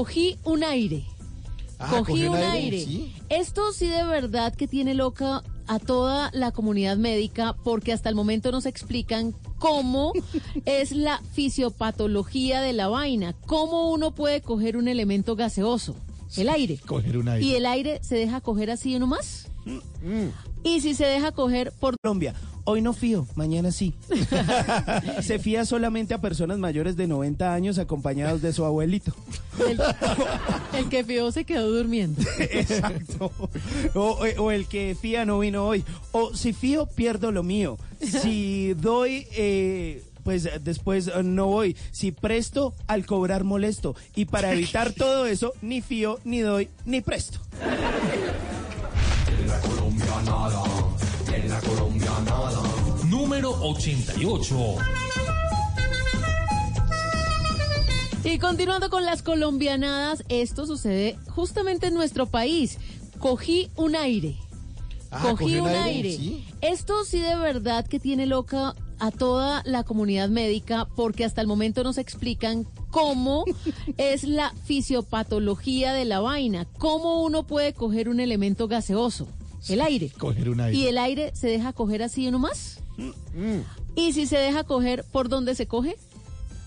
Cogí un aire. Ah, Cogí un un aire. aire, sí. Esto sí de verdad que tiene loca a toda la comunidad médica porque hasta el momento nos explican cómo es la fisiopatología de la vaina, cómo uno puede coger un elemento gaseoso, el aire. Coger un aire. ¿Y el aire se deja coger así nomás? Mm. ¿Y si se deja coger por Colombia. Hoy no fío, mañana sí. Se fía solamente a personas mayores de 90 años acompañados de su abuelito. el, el que fió se quedó durmiendo? Exacto. O, o el que fía no vino hoy. O si fío, pierdo lo mío. Si doy, eh, pues después no voy. Si presto, al cobrar molesto. Y para evitar todo eso, ni fío, ni doy, ni presto. Número 88. Y continuando con las colombianadas, esto sucede justamente en nuestro país. Cogí un aire. Ah, Cogí un un aire. aire, sí. Esto sí de verdad que tiene loca a toda la comunidad médica porque hasta el momento nos explican cómo es la fisiopatología de la vaina, cómo uno puede coger un elemento gaseoso, el aire. Coger un aire. ¿Y el aire se deja coger así nomás? Mm. ¿Y si se deja coger, por dónde se coge?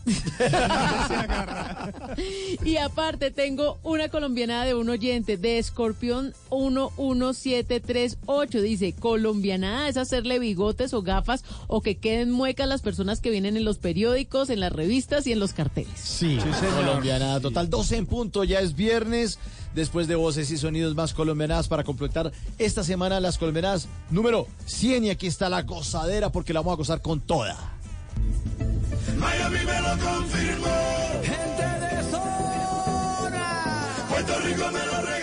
y aparte tengo una colombiana de un oyente de Escorpión 11738. Dice, colombianada es hacerle bigotes o gafas o que queden muecas las personas que vienen en los periódicos, en las revistas y en los carteles. Sí, colombianada total. 12 en punto, ya es viernes. Después de voces y sonidos más colombianadas para completar esta semana las colombianadas número 100. Y aquí está la gozadera porque la vamos a gozar con toda. Miami me lo confirmó. Gente de zona. Puerto Rico me lo regaló.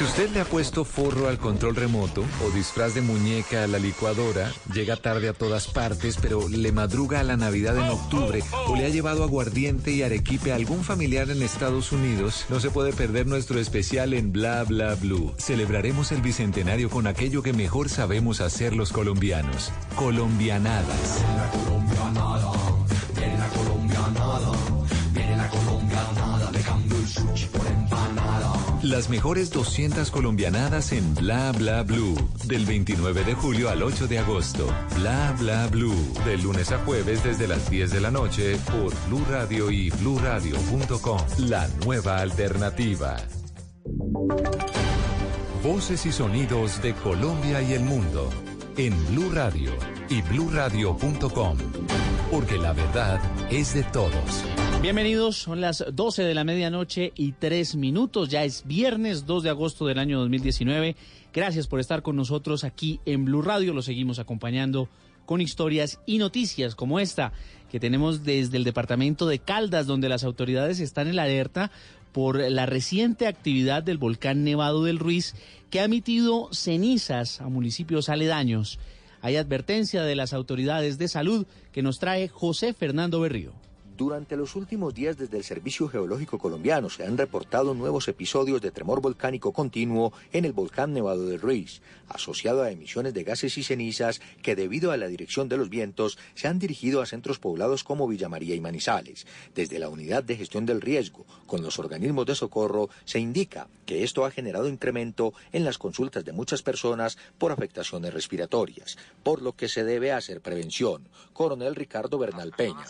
Si usted le ha puesto forro al control remoto o disfraz de muñeca a la licuadora, llega tarde a todas partes, pero le madruga a la Navidad en octubre o le ha llevado aguardiente y arequipe a algún familiar en Estados Unidos, no se puede perder nuestro especial en Bla Bla Blue. Celebraremos el bicentenario con aquello que mejor sabemos hacer los colombianos, colombianadas. Las mejores 200 colombianadas en Bla Bla Blue. Del 29 de julio al 8 de agosto. Bla Bla Blue. De lunes a jueves desde las 10 de la noche por Blue Radio y bluradio.com. La nueva alternativa. Voces y sonidos de Colombia y el mundo. En Blue Radio y bluradio.com. Porque la verdad es de todos. Bienvenidos, son las 12 de la medianoche y 3 minutos, ya es viernes 2 de agosto del año 2019. Gracias por estar con nosotros aquí en Blue Radio, lo seguimos acompañando con historias y noticias como esta que tenemos desde el departamento de Caldas, donde las autoridades están en la alerta por la reciente actividad del volcán Nevado del Ruiz, que ha emitido cenizas a municipios aledaños. Hay advertencia de las autoridades de salud que nos trae José Fernando Berrío. Durante los últimos días desde el Servicio Geológico Colombiano se han reportado nuevos episodios de tremor volcánico continuo en el volcán Nevado del Ruiz, asociado a emisiones de gases y cenizas que debido a la dirección de los vientos se han dirigido a centros poblados como Villa María y Manizales. Desde la Unidad de Gestión del Riesgo, con los organismos de socorro, se indica que esto ha generado incremento en las consultas de muchas personas por afectaciones respiratorias, por lo que se debe hacer prevención. Coronel Ricardo Bernal Peña.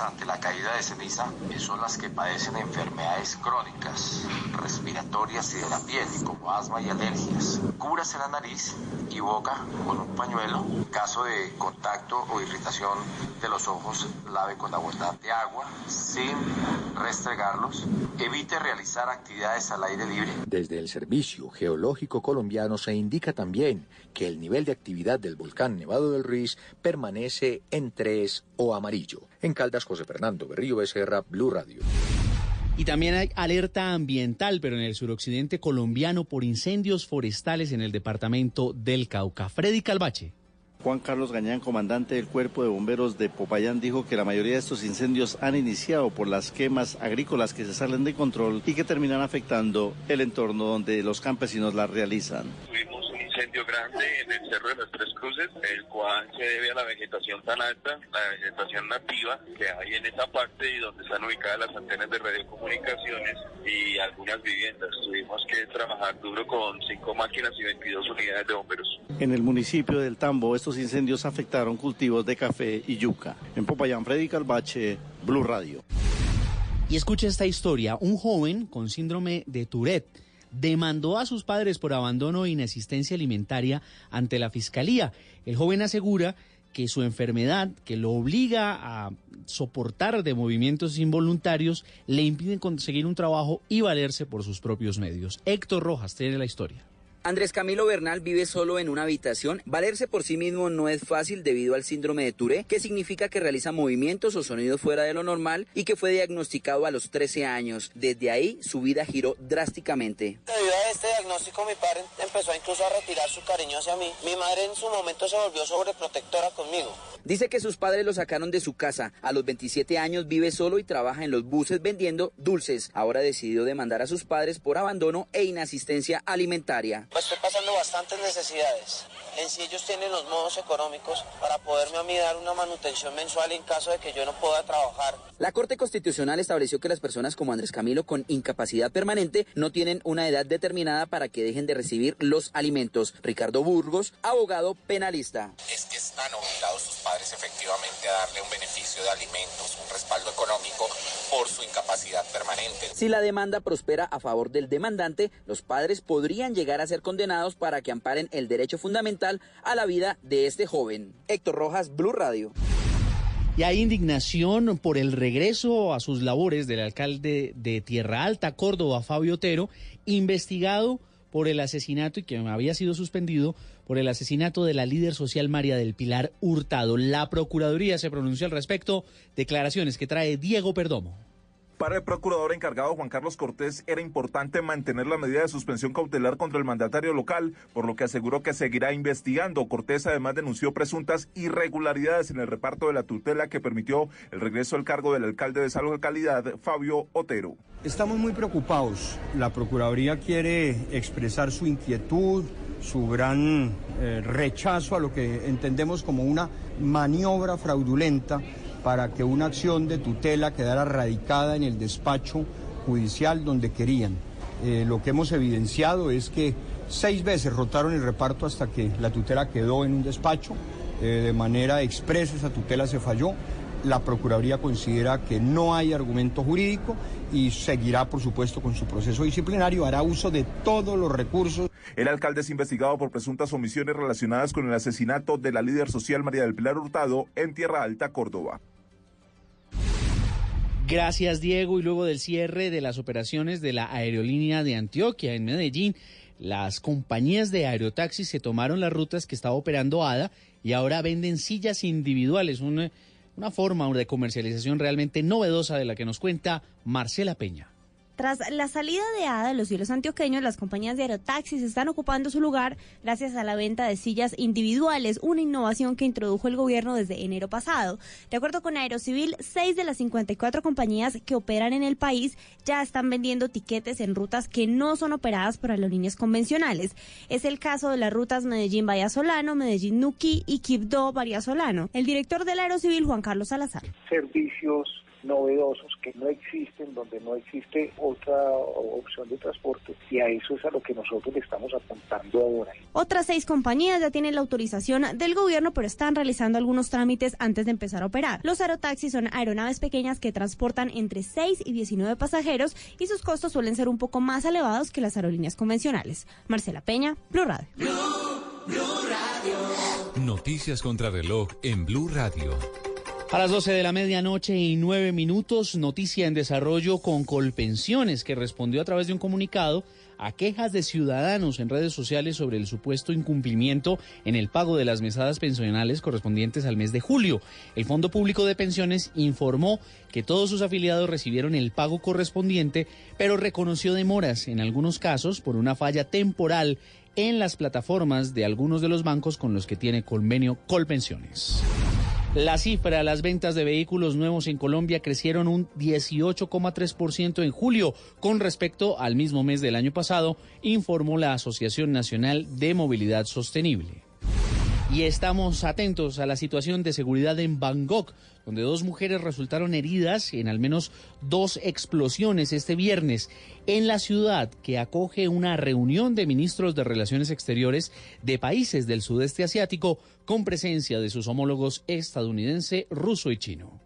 Ante la caída de ceniza son las que padecen enfermedades crónicas, respiratorias y de la piel, como asma y alergias. Cúbrase la nariz y boca con un pañuelo. En caso de contacto o irritación de los ojos, lave con abundante agua sin restregarlos. Evite realizar actividades al aire libre. Desde el Servicio Geológico Colombiano se indica también que el nivel de actividad del volcán Nevado del Ruiz permanece en 3 o amarillo. En Caldas, José Fernando Berrío Becerra, Blue Radio. Y también hay alerta ambiental, pero en el suroccidente colombiano por incendios forestales en el departamento del Cauca. Freddy Calvache. Juan Carlos Gañán, comandante del Cuerpo de Bomberos de Popayán, dijo que la mayoría de estos incendios han iniciado por las quemas agrícolas que se salen de control y que terminan afectando el entorno donde los campesinos las realizan. Incendio grande en el Cerro de las Tres Cruces, el cual se debe a la vegetación tan alta, la vegetación nativa que hay en esa parte y donde están ubicadas las antenas de radiocomunicaciones y algunas viviendas. Tuvimos que trabajar duro con cinco máquinas y 22 unidades de bomberos. En el municipio del Tambo, estos incendios afectaron cultivos de café y yuca. En Popayán, Freddy Calvache, Blue Radio. Y escucha esta historia. Un joven con síndrome de Tourette demandó a sus padres por abandono e inasistencia alimentaria ante la fiscalía. El joven asegura que su enfermedad, que lo obliga a soportar de movimientos involuntarios, le impiden conseguir un trabajo y valerse por sus propios medios. Héctor Rojas tiene la historia. Andrés Camilo Bernal vive solo en una habitación. Valerse por sí mismo no es fácil debido al síndrome de Tourette, que significa que realiza movimientos o sonidos fuera de lo normal y que fue diagnosticado a los 13 años. Desde ahí su vida giró drásticamente. Debido a este diagnóstico mi padre empezó incluso a retirar su cariño hacia mí. Mi madre en su momento se volvió sobreprotectora conmigo. Dice que sus padres lo sacaron de su casa. A los 27 años vive solo y trabaja en los buses vendiendo dulces. Ahora decidió demandar a sus padres por abandono e inasistencia alimentaria. Pues estoy pasando bastantes necesidades. En sí ellos tienen los modos económicos para poderme a mí dar una manutención mensual en caso de que yo no pueda trabajar. La Corte Constitucional estableció que las personas como Andrés Camilo con incapacidad permanente no tienen una edad determinada para que dejen de recibir los alimentos. Ricardo Burgos, abogado penalista. Es que están obligados sus padres efectivamente a darle un beneficio de alimentos, un respaldo económico por su incapacidad permanente. Si la demanda prospera a favor del demandante, los padres podrían llegar a ser condenados para que amparen el derecho fundamental a la vida de este joven. Héctor Rojas, Blue Radio. Y hay indignación por el regreso a sus labores del alcalde de Tierra Alta, Córdoba, Fabio Otero, investigado por el asesinato y que había sido suspendido por el asesinato de la líder social María del Pilar Hurtado. La Procuraduría se pronunció al respecto. Declaraciones que trae Diego Perdomo. Para el procurador encargado Juan Carlos Cortés era importante mantener la medida de suspensión cautelar contra el mandatario local, por lo que aseguró que seguirá investigando. Cortés además denunció presuntas irregularidades en el reparto de la tutela que permitió el regreso al cargo del alcalde de esa localidad, Fabio Otero. Estamos muy preocupados. La Procuraduría quiere expresar su inquietud, su gran eh, rechazo a lo que entendemos como una maniobra fraudulenta para que una acción de tutela quedara radicada en el despacho judicial donde querían. Eh, lo que hemos evidenciado es que seis veces rotaron el reparto hasta que la tutela quedó en un despacho. Eh, de manera expresa esa tutela se falló. La Procuraduría considera que no hay argumento jurídico y seguirá, por supuesto, con su proceso disciplinario. Hará uso de todos los recursos. El alcalde es investigado por presuntas omisiones relacionadas con el asesinato de la líder social María del Pilar Hurtado en Tierra Alta, Córdoba. Gracias, Diego. Y luego del cierre de las operaciones de la aerolínea de Antioquia en Medellín, las compañías de aerotaxis se tomaron las rutas que estaba operando ADA y ahora venden sillas individuales, una, una forma de comercialización realmente novedosa de la que nos cuenta Marcela Peña. Tras la salida de ADA de los cielos antioqueños, las compañías de aerotaxis están ocupando su lugar gracias a la venta de sillas individuales, una innovación que introdujo el gobierno desde enero pasado. De acuerdo con Aerocivil, seis de las 54 compañías que operan en el país ya están vendiendo tiquetes en rutas que no son operadas por aerolíneas convencionales. Es el caso de las rutas Medellín-Vallasolano, Medellín-Nuquí y Quibdó-Vallasolano. El director del Aerocivil, Juan Carlos Salazar. servicios novedosos que no existen, donde no existe otra opción de transporte y a eso es a lo que nosotros le estamos apuntando ahora. Otras seis compañías ya tienen la autorización del gobierno, pero están realizando algunos trámites antes de empezar a operar. Los aerotaxis son aeronaves pequeñas que transportan entre 6 y 19 pasajeros y sus costos suelen ser un poco más elevados que las aerolíneas convencionales. Marcela Peña, Blue Radio. Noticias contra reloj en Blue Radio. A las 12 de la medianoche y nueve minutos, noticia en desarrollo con Colpensiones, que respondió a través de un comunicado a quejas de ciudadanos en redes sociales sobre el supuesto incumplimiento en el pago de las mesadas pensionales correspondientes al mes de julio. El Fondo Público de Pensiones informó que todos sus afiliados recibieron el pago correspondiente, pero reconoció demoras en algunos casos por una falla temporal en las plataformas de algunos de los bancos con los que tiene convenio Colpensiones. La cifra, las ventas de vehículos nuevos en Colombia crecieron un 18,3% en julio con respecto al mismo mes del año pasado, informó la Asociación Nacional de Movilidad Sostenible. Y estamos atentos a la situación de seguridad en Bangkok, donde dos mujeres resultaron heridas en al menos dos explosiones este viernes en la ciudad que acoge una reunión de ministros de Relaciones Exteriores de países del sudeste asiático con presencia de sus homólogos estadounidense, ruso y chino.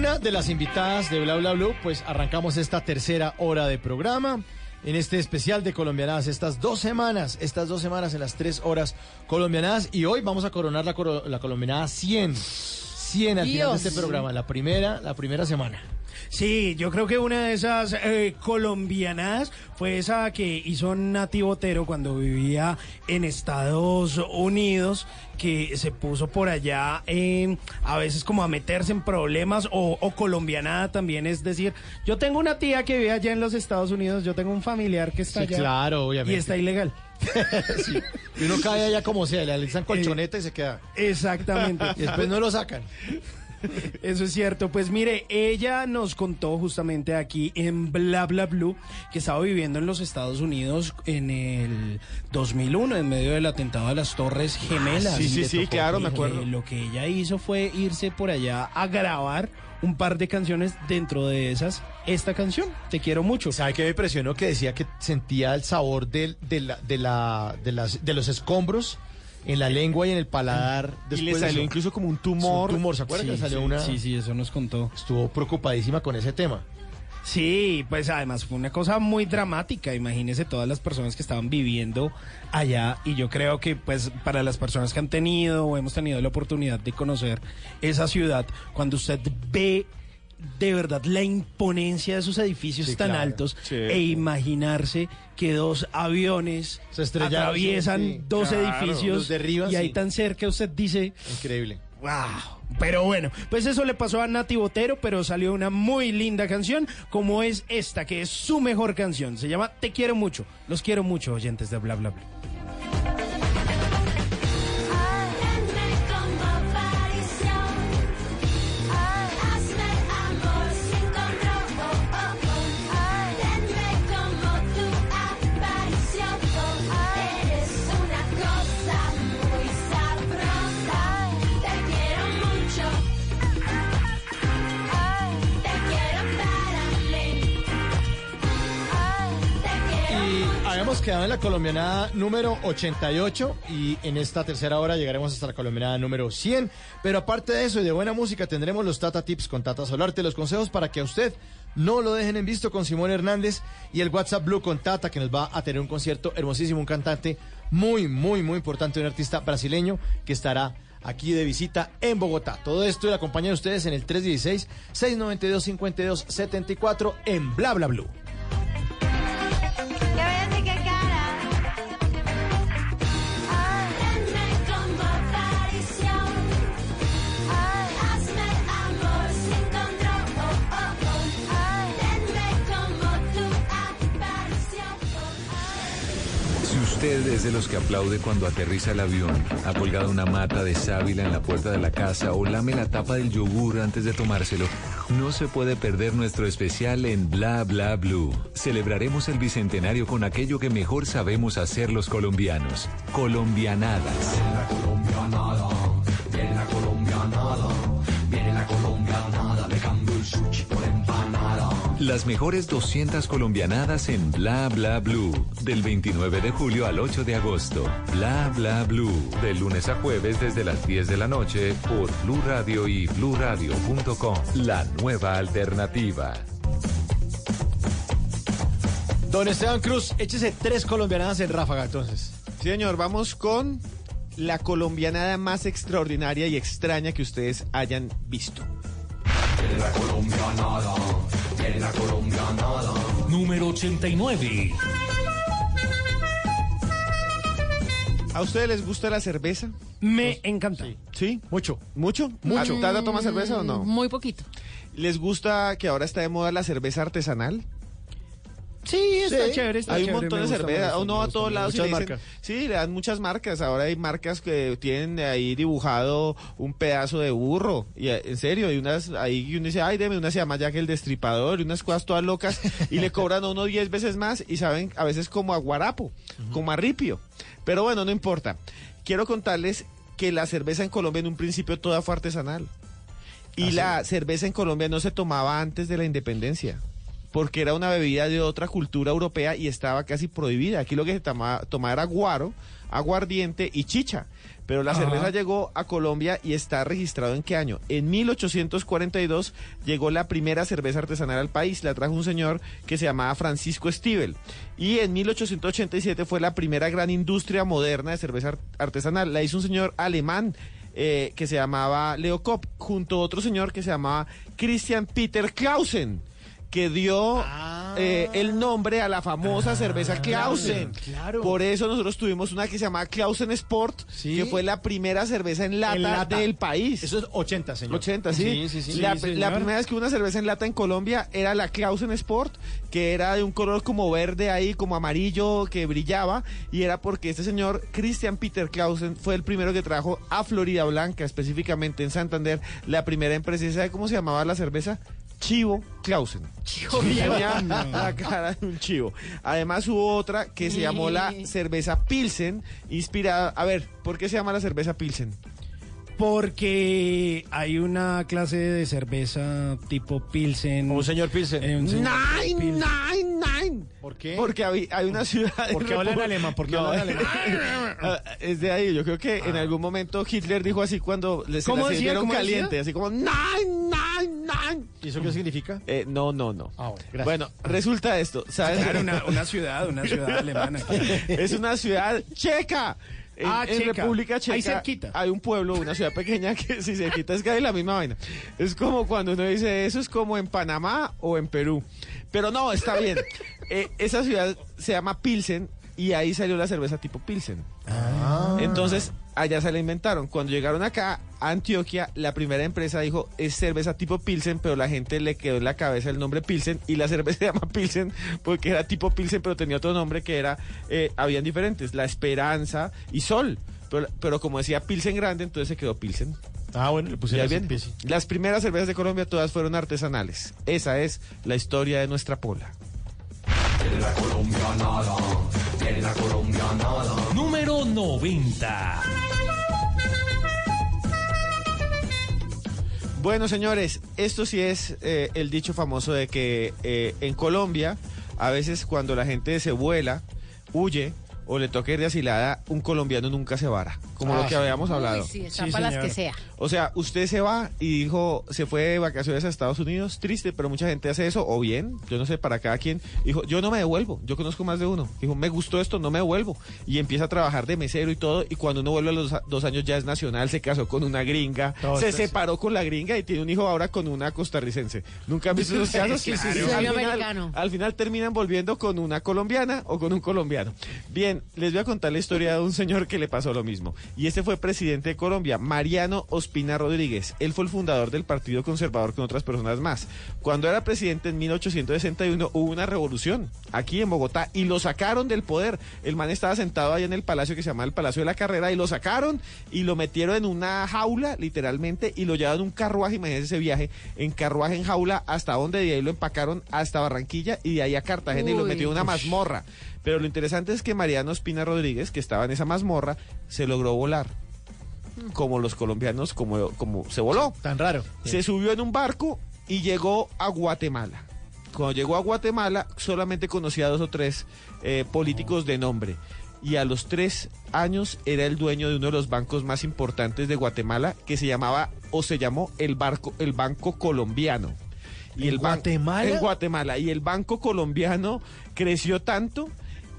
Una de las invitadas de Bla Bla Blue, pues arrancamos esta tercera hora de programa. en este especial de Colombianadas, estas dos semanas, estas dos semanas en las tres horas colombianadas. Y hoy vamos a coronar la, la colombianada 100. 100 al final de este programa, la primera, la primera semana. Sí, yo creo que una de esas eh, colombianadas fue esa que hizo Nati Botero cuando vivía en Estados Unidos, que se puso por allá en, a veces como a meterse en problemas, o, o colombianada también, es decir, yo tengo una tía que vive allá en los Estados Unidos, yo tengo un familiar que está Sí, allá. claro, obviamente. Y está ilegal. Sí. Y uno cae allá como sea, le alistan colchoneta y se queda. Exactamente. Y después no lo sacan. Eso es cierto. Pues mire, ella nos contó justamente aquí en Bla Bla Blue que estaba viviendo en los Estados Unidos en el 2001 en medio del atentado a las Torres Gemelas. Ah, sí, sí, sí, claro, me acuerdo. Lo que ella hizo fue irse por allá a grabar un par de canciones dentro de esas esta canción Te quiero mucho. ¿Sabe qué me impresionó? Que decía que sentía el sabor de, la, de, la, de, las, de los escombros en la lengua y en el paladar. Y le después salió eso. incluso como un tumor. Un tumor, ¿se acuerda Sí, que le salió sí, una? sí, sí, eso nos contó. Estuvo preocupadísima con ese tema. Sí, pues además fue una cosa muy dramática. Imagínese todas las personas que estaban viviendo allá y yo creo que pues para las personas que han tenido o hemos tenido la oportunidad de conocer esa ciudad, cuando usted ve de verdad la imponencia de sus edificios Sí, tan claro. altos Sí. e imaginarse que dos aviones Se atraviesan sí, sí. dos Claro, edificios los derriban, y ahí sí. tan cerca usted dice Increíble. Wow. Pero bueno, pues eso le pasó a Nati Botero, pero salió una muy linda canción, como es esta, que es su mejor canción. Se llama Te quiero mucho. Los quiero mucho, oyentes de bla bla bla. Habíamos quedado en la colombianada número 88 y en esta tercera hora llegaremos hasta la colombianada número 100. Pero aparte de eso y de buena música tendremos los Tata Tips con Tata Solarte, los consejos para que a usted no lo dejen en visto con Simón Hernández y el WhatsApp Blue con Tata que nos va a tener un concierto hermosísimo, un cantante muy, muy, muy importante, un artista brasileño que estará aquí de visita en Bogotá. Todo esto y la acompañan ustedes en el 316-692-5274 en Bla Bla Blue. Usted de los que aplaude cuando aterriza el avión, ha colgado una mata de sábila en la puerta de la casa o lame la tapa del yogur antes de tomárselo, no se puede perder nuestro especial en Bla Bla Blue. Celebraremos el bicentenario con aquello que mejor sabemos hacer los colombianos, colombianadas. colombianada, viene la colombianada, Las mejores 200 colombianadas en Bla Bla Blue. Del 29 de julio al 8 de agosto. Bla Bla Blue. De lunes a jueves desde las 10 de la noche por Blue Radio y bluradio.com. La nueva alternativa. Don Esteban Cruz, échese tres colombianadas en ráfaga entonces. Sí, señor, vamos con la colombianada más extraordinaria y extraña que ustedes hayan visto. La colombianada, viene la colombianada. Número 89. ¿A ustedes les gusta la cerveza? Me encanta. ¿Sí? Mucho. ¿Mucho? Mucho. ¿A- ¿Tata toma cerveza o no? Muy poquito. ¿Les gusta que ahora está de moda la cerveza artesanal? Sí, está chévere, está hay un montón de gusta, me cerveza. gusta, Uno va a todos lados y le dicen, marcas. sí, le dan muchas marcas. Ahora hay marcas que tienen ahí dibujado un pedazo de burro. Y eh, en serio, hay unas ahí y uno dice, ay, deme una se llama Jack el Destripador y unas cosas todas locas y le cobran a uno 10 veces más y saben a veces como a guarapo, como a ripio. Pero bueno, no importa. Quiero contarles que la cerveza en Colombia en un principio toda fue artesanal. Y ¿Ah, sí? la cerveza en Colombia no se tomaba antes de la independencia. Porque era una bebida de otra cultura europea y estaba casi prohibida. Aquí lo que se tomaba, tomaba era guaro, aguardiente y chicha. Pero la Ajá. cerveza llegó a Colombia y está registrado en qué año? En 1842 llegó la primera cerveza artesanal al país. La trajo un señor que se llamaba Francisco Stivel. Y en 1887 fue la primera gran industria moderna de cerveza ar- artesanal. La hizo un señor alemán eh, que se llamaba Leo Kopp, junto a otro señor que se llamaba Christian Peter Clausen que dio eh, el nombre a la famosa cerveza Clausen. claro. Por eso nosotros tuvimos una que se llamaba Clausen Sport, que fue la primera cerveza en lata, En lata. del país. Eso es 80, señor. 80, sí. Sí, sí, sí. La, Sí, la primera vez que una cerveza en lata en Colombia era la Clausen Sport, que era de un color como verde ahí, como amarillo, que brillaba, y era porque este señor, Christian Peter Clausen, fue el primero que trajo a Florida Blanca, específicamente en Santander, la primera empresa. ¿Y ¿Sabe cómo se llamaba la cerveza? Chivo Clausen. Chivo Tenía la cara de un chivo. Además hubo otra que se llamó la cerveza Pilsen, inspirada... A ver, ¿por qué se llama la cerveza Pilsen? Porque hay una clase de cerveza tipo Pilsen. Un señor Pilsen. Eh, un señor Nine, Pilsen. nine, nine. ¿Por qué? Porque hay, hay una ciudad. ¿Por qué hablan Repu- alemán? ¿Por qué No, hablan alemán? ah, es de ahí. Yo creo que en algún momento Hitler dijo así cuando les ¿Cómo se decía? ¿Cómo decía? caliente, así como nine, nine, nine. ¿Y eso qué significa? Eh, no, no, no. Ah, bueno, gracias. Bueno, resulta esto, ¿sabes? Claro, una, una ciudad, una ciudad alemana. es una ciudad checa. En, Ah, en checa. República Checa Ahí cerquita. hay un pueblo, una ciudad pequeña que si cerquita es casi la misma vaina. Es como cuando uno dice eso es como en Panamá o en Perú. Pero no, está bien. Eh, esa ciudad se llama Pilsen y ahí salió la cerveza tipo Pilsen. Ah. Entonces, allá se la inventaron. Cuando llegaron acá a Antioquia, la primera empresa dijo, es cerveza tipo Pilsen, pero la gente le quedó en la cabeza el nombre Pilsen y la cerveza se llama Pilsen porque era tipo Pilsen, pero tenía otro nombre que era, eh, habían diferentes, La Esperanza y Sol. Pero, pero como decía Pilsen grande, entonces se quedó Pilsen. Ah, bueno, le pusieron. Pilsen. Las primeras cervezas de Colombia todas fueron artesanales. Esa es la historia de nuestra pola. Número 90. Bueno, señores, esto sí es eh, el dicho famoso de que eh, en Colombia, a veces cuando la gente se vuela, huye o le toca ir de asilada, un colombiano nunca se vara, como Ah, lo que sí. habíamos hablado. Uy, sí, está Sí, para las que sea. O sea, usted se va y dijo, se fue de vacaciones a Estados Unidos, triste, pero mucha gente hace eso, o bien, yo no sé, para cada quien, dijo, yo no me devuelvo, yo conozco más de uno, dijo, me gustó esto, no me devuelvo, y empieza a trabajar de mesero y todo, y cuando uno vuelve a los dos años ya es nacional, se casó con una gringa, Todo se separó con la gringa y tiene un hijo ahora con una costarricense. ¿Nunca han visto esos casos? sí, sí, sí. Final, al final terminan volviendo con una colombiana o con un colombiano. Bien, les voy a contar la historia de un señor que le pasó lo mismo. Y este fue presidente de Colombia, Mariano Ospina Rodríguez. Él fue el fundador del Partido Conservador con otras personas más. Cuando era presidente en 1861 hubo una revolución aquí en Bogotá y lo sacaron del poder. El man estaba sentado ahí en el palacio que se llama el Palacio de la Carrera y lo sacaron y lo metieron en una jaula, literalmente, y lo llevaron en un carruaje, imagínense ese viaje, en carruaje en jaula hasta donde de ahí lo empacaron hasta Barranquilla y de ahí a Cartagena y lo metieron en una mazmorra. Pero lo interesante es que Mariano Espina Rodríguez, que estaba en esa mazmorra, se logró volar. Como los colombianos, como, como se voló. Tan raro. Se subió en un barco y llegó a Guatemala. Cuando llegó a Guatemala, solamente conocía a dos o tres eh, políticos de nombre. Y a los tres años era el dueño de uno de los bancos más importantes de Guatemala, que se llamaba o se llamó el, barco, el Banco Colombiano. Y ¿En el Guatemala? En Guatemala. Y el Banco Colombiano creció tanto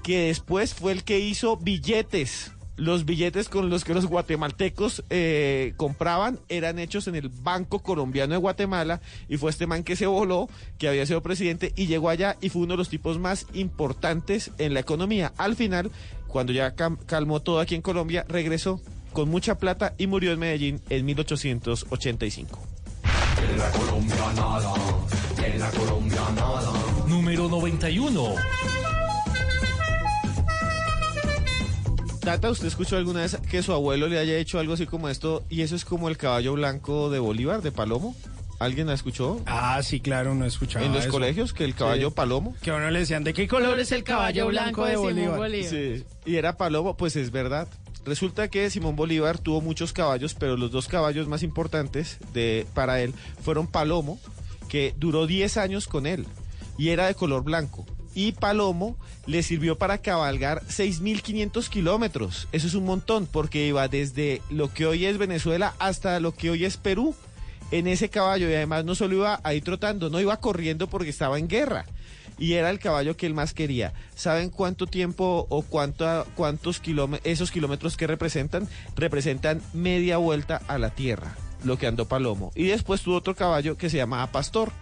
que después fue el que hizo billetes. Los billetes con los que los guatemaltecos eh, compraban eran hechos en el Banco Colombiano de Guatemala y fue este man que se voló, que había sido presidente y llegó allá y fue uno de los tipos más importantes en la economía. Al final, cuando ya calmó todo aquí en Colombia, regresó con mucha plata y murió en Medellín en 1885. Número 91. Tata, ¿usted escuchó alguna vez que su abuelo le haya hecho algo así como esto y eso es como el caballo blanco de Bolívar, de Palomo? ¿Alguien la escuchó? Ah, sí, claro, no he escuchado en los eso. colegios, que el caballo Sí. Palomo. Que a uno le decían, ¿de qué color es el caballo blanco de Bolívar? Sí, y era Palomo, pues es verdad. Resulta que Simón Bolívar tuvo muchos caballos, pero los dos caballos más importantes de, para él fueron Palomo, que duró 10 años con él. y era de color blanco. Y Palomo le sirvió para cabalgar 6.500 kilómetros. Eso es un montón, porque iba desde lo que hoy es Venezuela hasta lo que hoy es Perú en ese caballo. Y además no solo iba ahí trotando, no iba corriendo porque estaba en guerra. Y era el caballo que él más quería. ¿Saben cuánto tiempo o cuánto, cuántos kilómetros, esos kilómetros que representan? Representan media vuelta a la tierra, lo que andó Palomo. Y después tuvo otro caballo que se llamaba Pastor.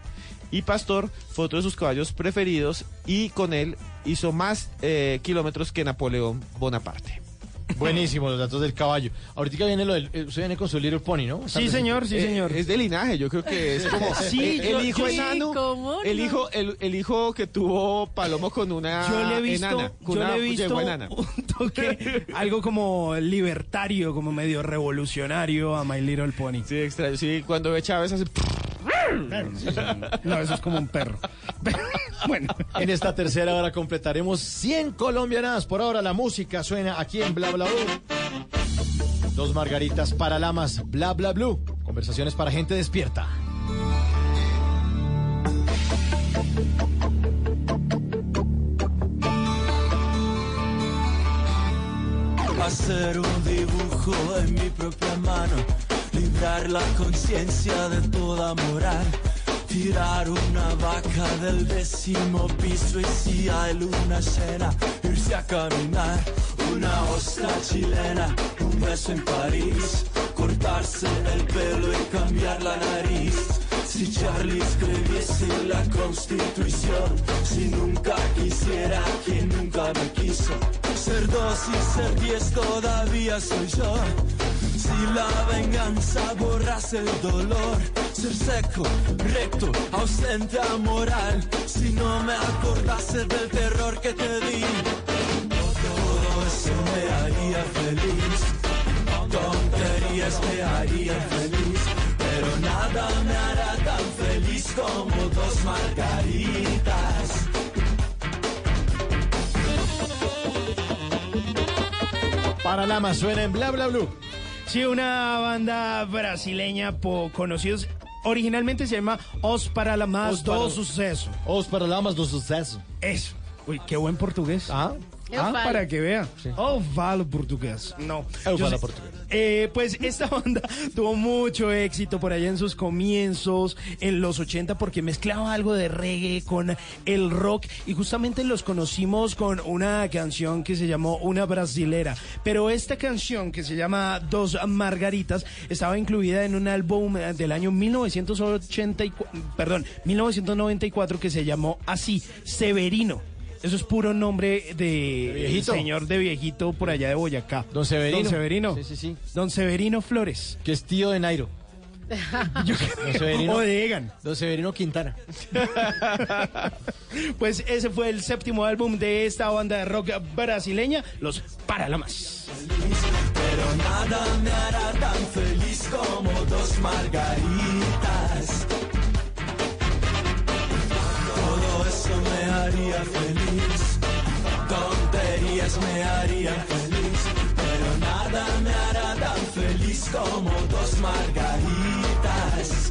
Y Pastor fue otro de sus caballos preferidos y con él hizo más eh, kilómetros que Napoleón Bonaparte. Buenísimo los datos del caballo. Ahorita viene lo del. eh, Usted viene con su Little Pony, ¿no? Sí, señor, sí, Eh, señor. Es de linaje, yo creo que es como Sí, el, yo- hijo yo- enano, ¿cómo el no? hijo, el, el hijo que tuvo Palomo con una Yo le he visto, enana, con yo una le he visto enana. un toque, algo como libertario, como medio revolucionario a My Little Pony. Sí, extraño. Sí, cuando ve Chávez hace... No, eso es como un perro. bueno, En esta tercera hora completaremos 100 colombianas. Por ahora la música suena aquí en Bla Bla Blue. Dos margaritas para lamas, Bla Bla Blue. Conversaciones para gente despierta. Hacer un dibujo en mi propia mano, librar la conciencia de toda moral, tirar una vaca del décimo piso y si hay luna llena, irse a caminar, una ostra chilena, un beso en París, cortarse el pelo y cambiar la nariz. Si Charlie escribiese la constitución, si nunca quisiera quien nunca me quiso, ser dos y ser diez todavía soy yo. Si la venganza borrase el dolor, ser seco, recto, ausente a moral, si no me acordase del terror que te di, todo eso me haría feliz, tonterías me harían feliz, pero nada me hará tan feliz como dos margaritas. Para lamas suena en Bla Bla Blue. Sí, una banda brasileña po- conocidos. Originalmente se llama Os para la Más Os para- do Suceso. Os para lamas do suceso. Eso. Uy, qué buen portugués. Ah, Eu Ah, falo. para que vea. Oh, vale portugués. No. Eu falo portugués. Eh, pues esta banda tuvo mucho éxito por allá en sus comienzos, en los 80, porque mezclaba algo de reggae con el rock y justamente los conocimos con una canción que se llamó Una Brasilera. Pero esta canción que se llama Dos Margaritas estaba incluida en un álbum eh, del año 1984, perdón, 1994 que se llamó así, Severino. Eso es puro nombre de señor de viejito por allá de Boyacá. Don Severino. Don Severino. Sí, sí, sí. Don Severino Flores. Que es tío de Nairo. Yo Don Severino. O de Egan. Don Severino Quintana. Pues ese fue el séptimo álbum de esta banda de rock brasileña, Los Paralamas. Pero nada me hará tan feliz como dos margaritas. Todo eso me haría feliz. Tonterías me harían feliz. Pero nada me hará tan feliz como dos margaritas.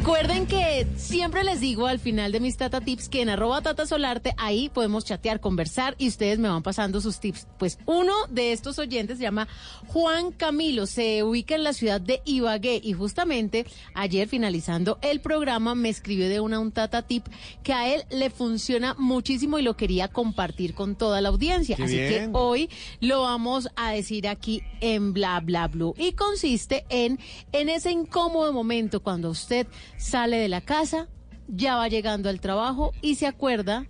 Recuerden que siempre les digo al final de mis Tata Tips que en arroba Tata Solarte ahí podemos chatear, conversar y ustedes me van pasando sus tips. Pues uno de estos oyentes se llama Juan Camilo, se ubica en la ciudad de Ibagué y justamente ayer finalizando el programa me escribió de una un Tata Tip que a él le funciona muchísimo y lo quería compartir con toda la audiencia. Qué Así que hoy lo vamos a decir aquí en Bla Bla Blue. Y consiste en, en ese incómodo momento cuando usted sale de la casa, ya va llegando al trabajo y se acuerda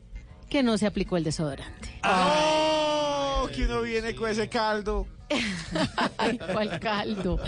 que no se aplicó el desodorante. ¡Oh! Que uno viene con ese caldo. Ay, cuál caldo.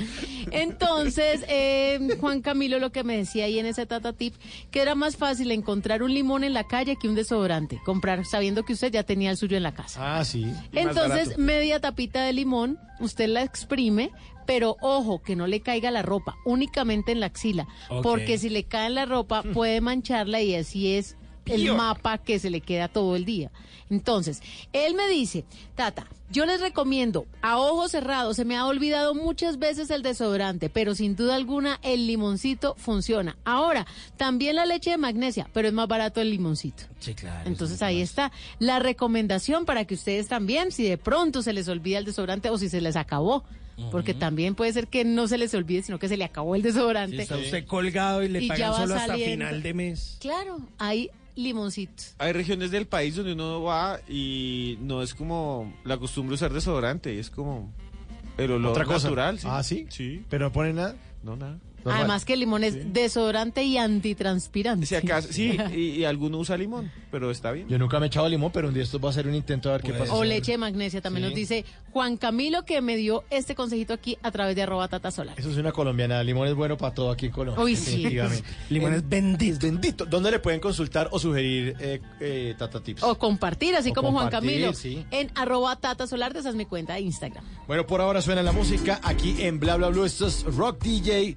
Entonces, eh, Juan Camilo lo que me decía ahí en ese Tata Tip, que era más fácil encontrar un limón en la calle que un desodorante, comprar sabiendo que usted ya tenía el suyo en la casa. Ah, sí. Entonces, media tapita de limón, usted la exprime, pero ojo, que no le caiga la ropa, únicamente en la axila, porque si le cae en la ropa puede mancharla y así es el mapa que se le queda todo el día. Entonces, él me dice, Tata, yo les recomiendo a ojos cerrados, se me ha olvidado muchas veces el desodorante, pero sin duda alguna el limoncito funciona. Ahora, también la leche de magnesia, pero es más barato el limoncito. Sí, claro. Entonces ahí está la recomendación para que ustedes también, si de pronto se les olvida el desodorante o si se les acabó, porque también puede ser que no se les olvide, sino que se le acabó el desodorante. Está usted colgado y le Y pagan solo hasta final de mes. Claro, hay limoncito. Hay regiones del país donde uno va y no es como la costumbre usar desodorante, es como el olor Otra cosa. natural. Ah, ¿sí? Sí. ¿Pero no ponen nada? No, nada. Además que el limón es desodorante y antitranspirante. Si acaso, sí, y, y alguno usa limón, pero está bien. Yo nunca me he echado limón, pero un día esto va a ser un intento a ver qué pasa. O leche de magnesia, también Sí. nos dice Juan Camilo que me dio este consejito aquí a través de arroba tata solar. Eso es una colombiana. Limón es bueno para todo aquí en Colombia. Uy, sí. Limón es bendito. bendito. ¿Dónde le pueden consultar o sugerir eh, eh, Tata Tips? O compartir, así O como Juan Camilo, sí. en arroba tata solar, esa es mi cuenta de Instagram. Bueno, por ahora suena la música aquí en Bla Bla Blue. Esto es Rock DJ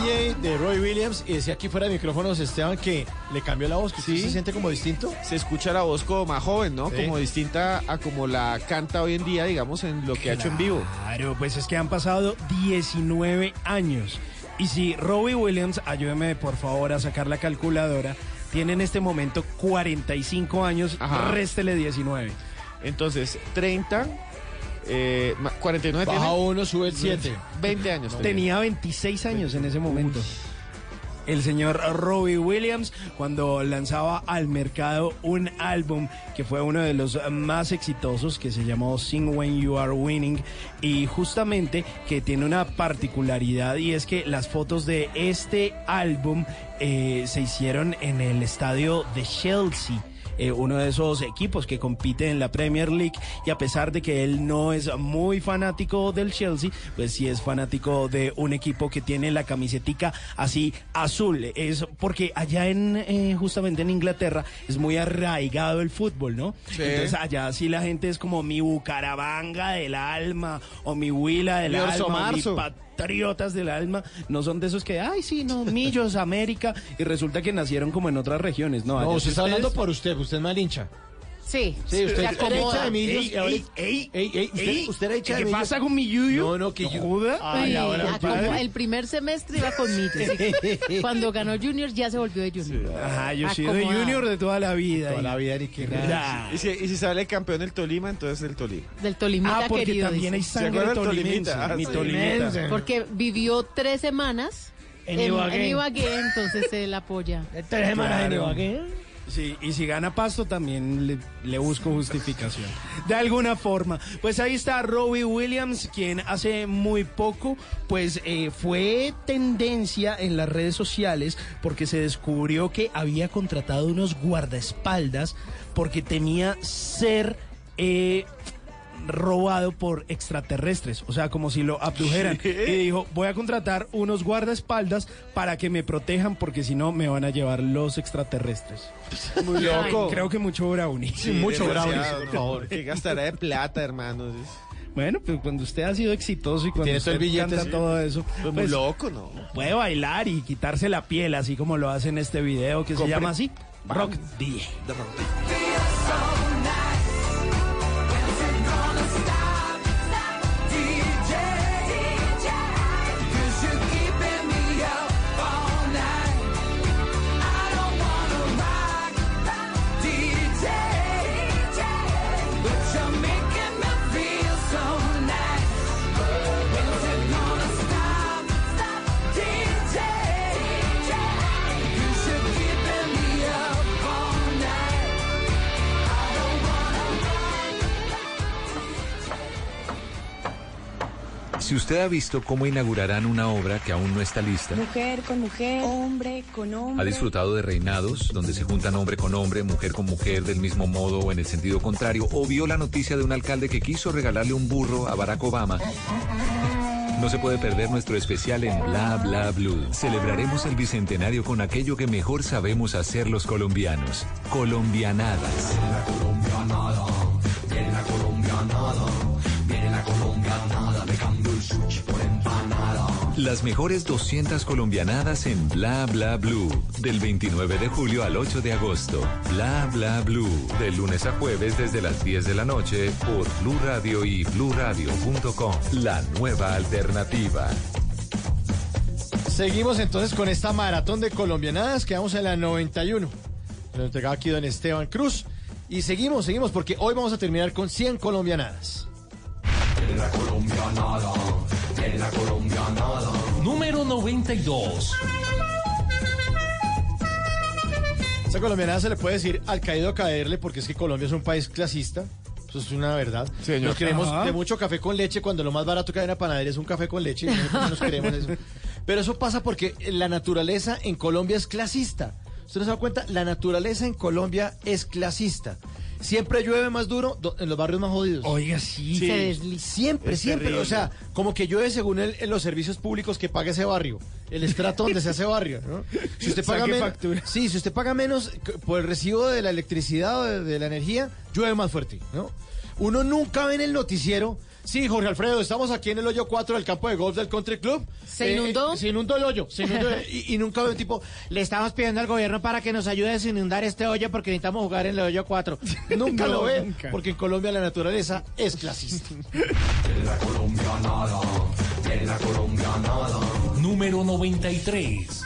DJ de Roy Williams. Y decía aquí fuera de micrófonos Esteban que le cambió la voz, que sí. se siente como distinto. Se escucha la voz como más joven, ¿no? Sí. Como distinta a como la canta hoy en día, digamos, en lo que ha hecho en vivo. Claro, pues es que han pasado 19 años. Y si Robbie Williams, ayúdeme por favor a sacar la calculadora, tiene en este momento 45 años, Ajá. réstele 19. Entonces, 30, eh, ma- 49 Baja tiene. uno, sube el 7. 20 años. Tenía 26 años en ese momento. El señor Robbie Williams cuando lanzaba al mercado un álbum que fue uno de los más exitosos que se llamó Sing When You Are Winning y justamente que tiene una particularidad y es que las fotos de este álbum eh, se hicieron en el estadio de Chelsea eh, uno de esos equipos que compite en la Premier League y a pesar de que él no es muy fanático del Chelsea, pues sí es fanático de un equipo que tiene la camisetica así azul. Es porque allá en eh, justamente en Inglaterra es muy arraigado el fútbol, ¿no? Sí. Entonces allá sí la gente es como mi Bucaramanga del alma o mi Huila del alma, o mi Marzo. Patriotas del alma, no son de esos que, ay, sí, no, Millos, América, y resulta que nacieron como en otras regiones, no. No, usted está hablando por usted, usted es mal hincha. Sí, Sí, usted, se acomoda. de Millos. Ey, ey, ey, ey, ey, usted, era hincha de ¿Qué pasa con mi yuyu? No, no, que yo. ¿Joda? Ay, Sí, ahora, el primer semestre iba con Millos. Cuando ganó Junior ya se volvió de Junior. Ajá, yo soy de. Junior de toda la vida. Toda la vida ni que nada. Ya. Y si, y si sale campeón el Tolima, entonces el Tolima. Del Tolimita Ah, porque querido. también hay sangre acuerda del tolimense. Tolimita? Ah, Mi sí. tolimeta. Porque vivió tres semanas En Ibagué. en Ibagué, entonces él apoya. Tres semanas en Ibagué. Sí, y si gana Pasto también le, busco justificación. De alguna forma. Pues ahí está Robbie Williams, quien hace muy poco, pues eh, fue tendencia en las redes sociales porque se descubrió que había contratado unos guardaespaldas porque temía ser... eh, robado por extraterrestres, o sea, como si lo abdujeran. Y dijo, voy a contratar unos guardaespaldas para que me protejan porque si no me van a llevar los extraterrestres. Muy loco. Creo que mucho brownie. Sí, mucho demasiado, brownies, por favor. Que gastará de plata, hermanos. Bueno, pues cuando usted ha sido exitoso y cuando Tiene todo el usted billete, canta sí. todo eso, Pues muy pues, loco, ¿no? puede bailar y quitarse la piel, así como lo hace en este video que se Compre- llama así, Rock DJ. Si usted ha visto cómo inaugurarán una obra que aún no está lista, Mujer con mujer, hombre con hombre. ha disfrutado de reinados donde se juntan hombre con hombre, mujer con mujer del mismo modo o en el sentido contrario, o vio la noticia de un alcalde que quiso regalarle un burro a Barack Obama. No se puede perder nuestro especial en Bla Bla Blue. Celebraremos el bicentenario con aquello que mejor sabemos hacer los colombianos. Colombianadas. Las mejores 200 colombianadas en Bla Bla Blue. Del 29 de julio al 8 de agosto. Bla Bla Blue. De lunes a jueves desde las 10 de la noche por Blue Radio y bluradio.com. La nueva alternativa. Seguimos entonces con esta maratón de colombianadas. Quedamos en la 91. Lo entregaba aquí don Esteban Cruz. Y seguimos, seguimos, porque hoy vamos a terminar con 100 colombianadas. Número 92. Esta colombianada se le puede decir al caído a caerle porque es que Colombia es un país clasista. Eso es una verdad. Señor. Nos queremos Ajá. de mucho café con leche cuando lo más barato que hay en la panadería es un café con leche. nos queremos eso. Pero eso pasa porque la naturaleza en Colombia es clasista. ¿Usted no se da cuenta? La naturaleza en Colombia es clasista. Siempre llueve más duro do- en los barrios más jodidos. Oiga, sí. Se desliza. Siempre, Es siempre. terrible. O sea, como que llueve según el- en los servicios públicos que paga ese barrio. El estrato donde se hace barrio, ¿no? Si usted paga Saque menos. factura. Sí, si usted paga menos c- por el recibo de la electricidad o de, de la energía, llueve más fuerte, ¿no? Uno nunca ve en el noticiero. Sí, Jorge Alfredo, estamos aquí en el hoyo 4 del campo de golf del Country Club. ¿Se inundó? se inundó el hoyo. Se inundó, y, y nunca ve un tipo. Le estamos pidiendo al gobierno para que nos ayude a desinundar este hoyo porque necesitamos jugar en el hoyo 4. Nunca No, lo ve, nunca. porque en Colombia la naturaleza es clasista. Número 93.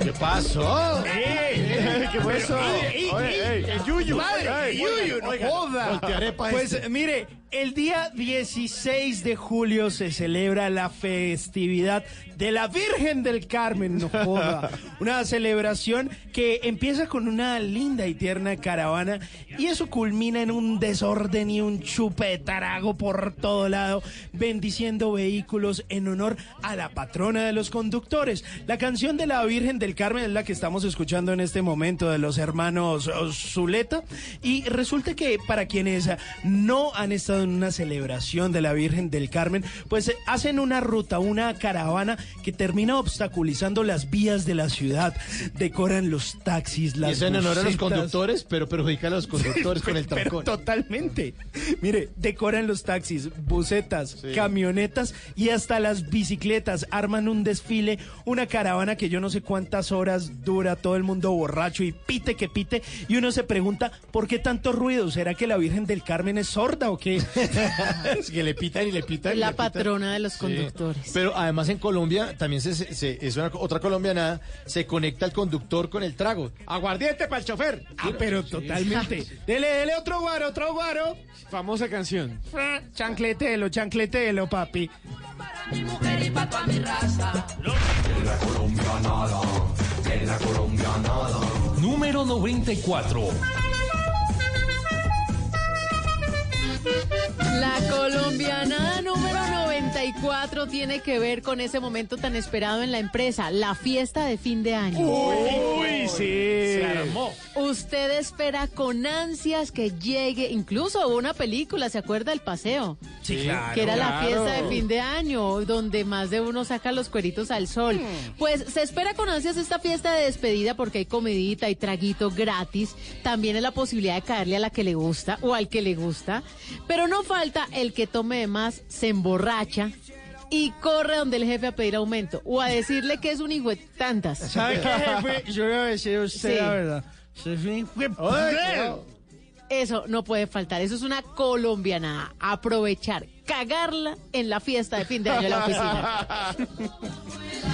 ¿Qué pasó? ¿Qué fue eso? Ey, el yuyu. Madre, Ey, yuyu, no joda. Pues este. mire, el día 16 de julio se celebra la festividad de la Virgen del Carmen, no joda. Una celebración que empieza con una linda y tierna caravana y eso culmina en un desorden y un chupetarago por todo lado, bendiciendo vehículos en honor a la patrona de los conductores. La canción de la Virgen del Carmen es la que estamos escuchando en este momento de los hermanos Zuleta y resulta que para quienes no han estado en una celebración de la Virgen del Carmen, pues eh, hacen una ruta, una caravana que termina obstaculizando las vías de la ciudad, decoran los taxis, Y las eso en honor a los conductores, pero perjudica a los conductores con el trancón. totalmente. Mire, decoran los taxis, busetas, camionetas y hasta las bicicletas. Arman un desfile, una caravana que yo no sé cuántas horas dura, todo el mundo borracho y pite que pite, y uno se pregunta, ¿por qué tanto ruido? ¿Será que la Virgen del Carmen es sorda o qué? Es que le pitan y le pitan. y La le pitan. patrona de los Sí. conductores. Pero además en Colombia también se, se- se- es una, otra colombiana, se conecta el conductor con el trago. Aguardiente para el chofer. Ah, pero totalmente. Dele, dele otro guaro, otro guaro. Famosa canción. Chancletelo, chancletelo, papi. Número 94. La colombiana número 94 tiene que ver con ese momento tan esperado en la empresa, la fiesta de fin de año. Uy, sí. Se armó. Usted espera con ansias que llegue, incluso hubo una película, ¿se acuerda del paseo? Sí, claro. que era la claro. fiesta de fin de año, donde más de uno saca los cueritos al sol. Pues se espera con ansias esta fiesta de despedida porque hay comidita y traguito gratis. También es la posibilidad de caerle a la que le gusta o al que le gusta. Pero no falta el que tome de más, se emborracha y corre donde el jefe a pedir aumento o a decirle que es un hijo de tantas. ¿Sabe qué, jefe? Yo le voy a decir a usted Sí. la verdad. Eso no puede faltar. Eso es una colombiana. Aprovechar, cagarla en la fiesta de fin de año de la oficina.